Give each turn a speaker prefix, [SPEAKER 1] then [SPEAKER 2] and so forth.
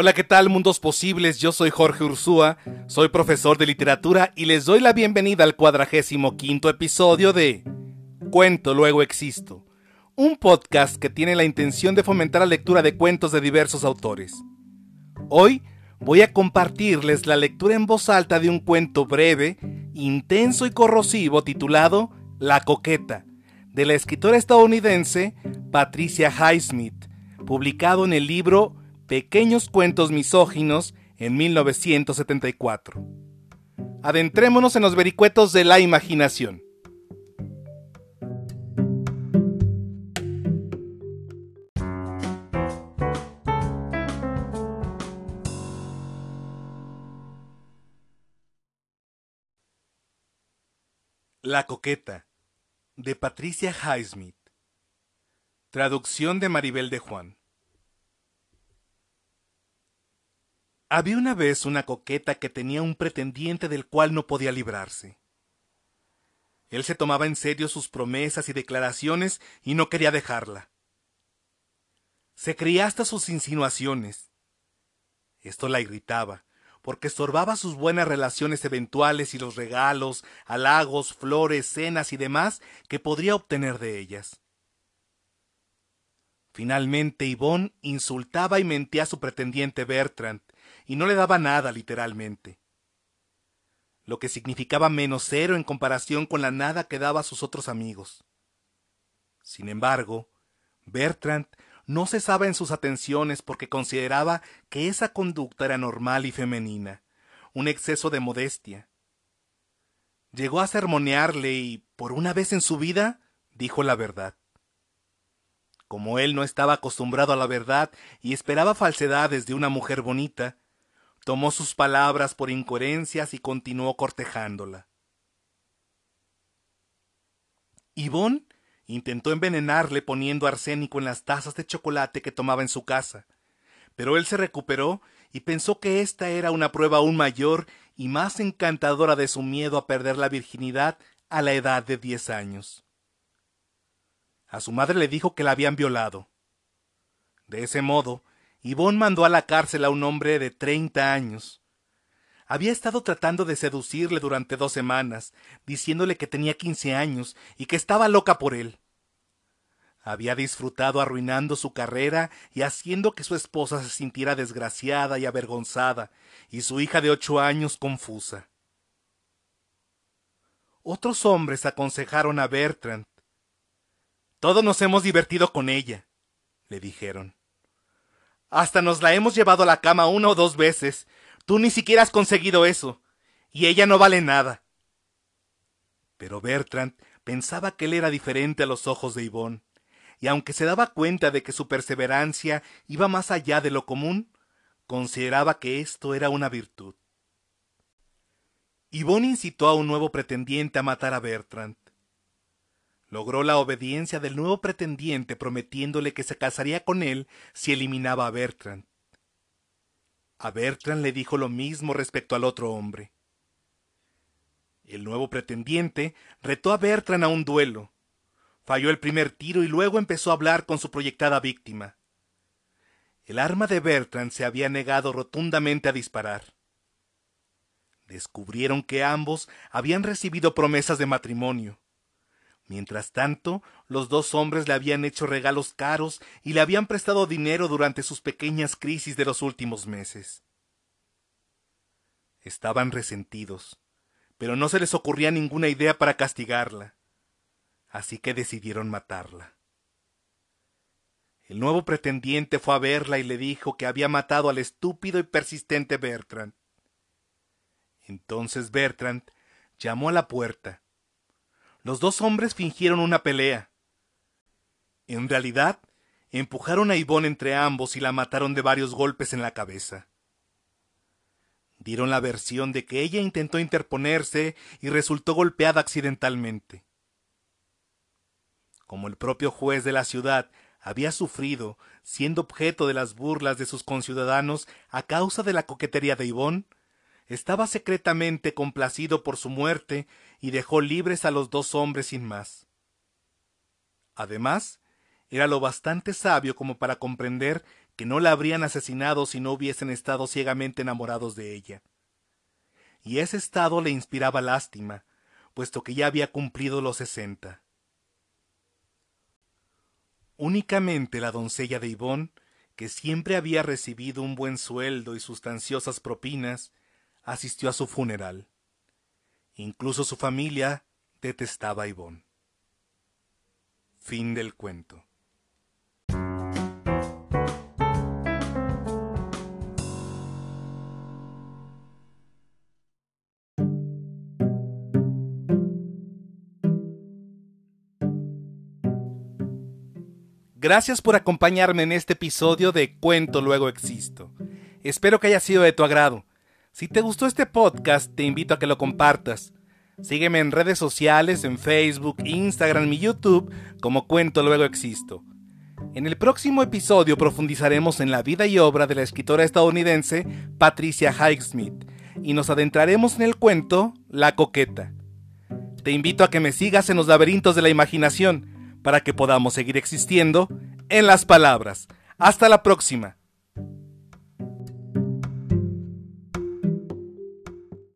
[SPEAKER 1] Hola, ¿qué tal, mundos posibles? Yo soy Jorge Ursúa, soy profesor de literatura y les doy la bienvenida al cuadragésimo quinto episodio de Cuento Luego Existo, un podcast que tiene la intención de fomentar la lectura de cuentos de diversos autores. Hoy voy a compartirles la lectura en voz alta de un cuento breve, intenso y corrosivo titulado La Coqueta, de la escritora estadounidense Patricia Highsmith, publicado en el libro Pequeños cuentos misóginos en 1974. Adentrémonos en los vericuetos de la imaginación. La coqueta de Patricia Highsmith. Traducción de Maribel de Juan. Había una vez una coqueta que tenía un pretendiente del cual no podía librarse. Él se tomaba en serio sus promesas y declaraciones y no quería dejarla. Se creía hasta sus insinuaciones. Esto la irritaba, porque estorbaba sus buenas relaciones eventuales y los regalos, halagos, flores, cenas y demás que podría obtener de ellas. Finalmente Yvonne insultaba y mentía a su pretendiente Bertrand, y no le daba nada literalmente, lo que significaba menos cero en comparación con la nada que daba a sus otros amigos. Sin embargo, Bertrand no cesaba en sus atenciones porque consideraba que esa conducta era normal y femenina, un exceso de modestia. Llegó a sermonearle y, por una vez en su vida, dijo la verdad. Como él no estaba acostumbrado a la verdad y esperaba falsedades de una mujer bonita, tomó sus palabras por incoherencias y continuó cortejándola. Yvonne intentó envenenarle poniendo arsénico en las tazas de chocolate que tomaba en su casa, pero él se recuperó y pensó que esta era una prueba aún mayor y más encantadora de su miedo a perder la virginidad a la edad de diez años. A su madre le dijo que la habían violado. De ese modo, Yvonne mandó a la cárcel a un hombre de treinta años. Había estado tratando de seducirle durante dos semanas, diciéndole que tenía quince años y que estaba loca por él. Había disfrutado arruinando su carrera y haciendo que su esposa se sintiera desgraciada y avergonzada, y su hija de ocho años confusa. Otros hombres aconsejaron a Bertrand. Todos nos hemos divertido con ella, le dijeron. Hasta nos la hemos llevado a la cama una o dos veces. Tú ni siquiera has conseguido eso. Y ella no vale nada. Pero Bertrand pensaba que él era diferente a los ojos de Yvonne, y aunque se daba cuenta de que su perseverancia iba más allá de lo común, consideraba que esto era una virtud. Yvonne incitó a un nuevo pretendiente a matar a Bertrand. Logró la obediencia del nuevo pretendiente prometiéndole que se casaría con él si eliminaba a Bertrand. A Bertrand le dijo lo mismo respecto al otro hombre. El nuevo pretendiente retó a Bertrand a un duelo. Falló el primer tiro y luego empezó a hablar con su proyectada víctima. El arma de Bertrand se había negado rotundamente a disparar. Descubrieron que ambos habían recibido promesas de matrimonio. Mientras tanto, los dos hombres le habían hecho regalos caros y le habían prestado dinero durante sus pequeñas crisis de los últimos meses. Estaban resentidos, pero no se les ocurría ninguna idea para castigarla, así que decidieron matarla. El nuevo pretendiente fue a verla y le dijo que había matado al estúpido y persistente Bertrand. Entonces Bertrand llamó a la puerta los dos hombres fingieron una pelea. En realidad, empujaron a Ivonne entre ambos y la mataron de varios golpes en la cabeza. Dieron la versión de que ella intentó interponerse y resultó golpeada accidentalmente. Como el propio juez de la ciudad había sufrido, siendo objeto de las burlas de sus conciudadanos a causa de la coquetería de Ivonne, estaba secretamente complacido por su muerte y dejó libres a los dos hombres sin más. Además, era lo bastante sabio como para comprender que no la habrían asesinado si no hubiesen estado ciegamente enamorados de ella. Y ese estado le inspiraba lástima, puesto que ya había cumplido los sesenta. Únicamente la doncella de Ivón, que siempre había recibido un buen sueldo y sustanciosas propinas, asistió a su funeral. Incluso su familia detestaba a Ivón. Fin del cuento. Gracias por acompañarme en este episodio de Cuento Luego Existo. Espero que haya sido de tu agrado. Si te gustó este podcast, te invito a que lo compartas. Sígueme en redes sociales, en Facebook, Instagram y YouTube como Cuento Luego Existo. En el próximo episodio profundizaremos en la vida y obra de la escritora estadounidense Patricia Highsmith y nos adentraremos en el cuento La Coqueta. Te invito a que me sigas en los laberintos de la imaginación para que podamos seguir existiendo en las palabras. Hasta la próxima.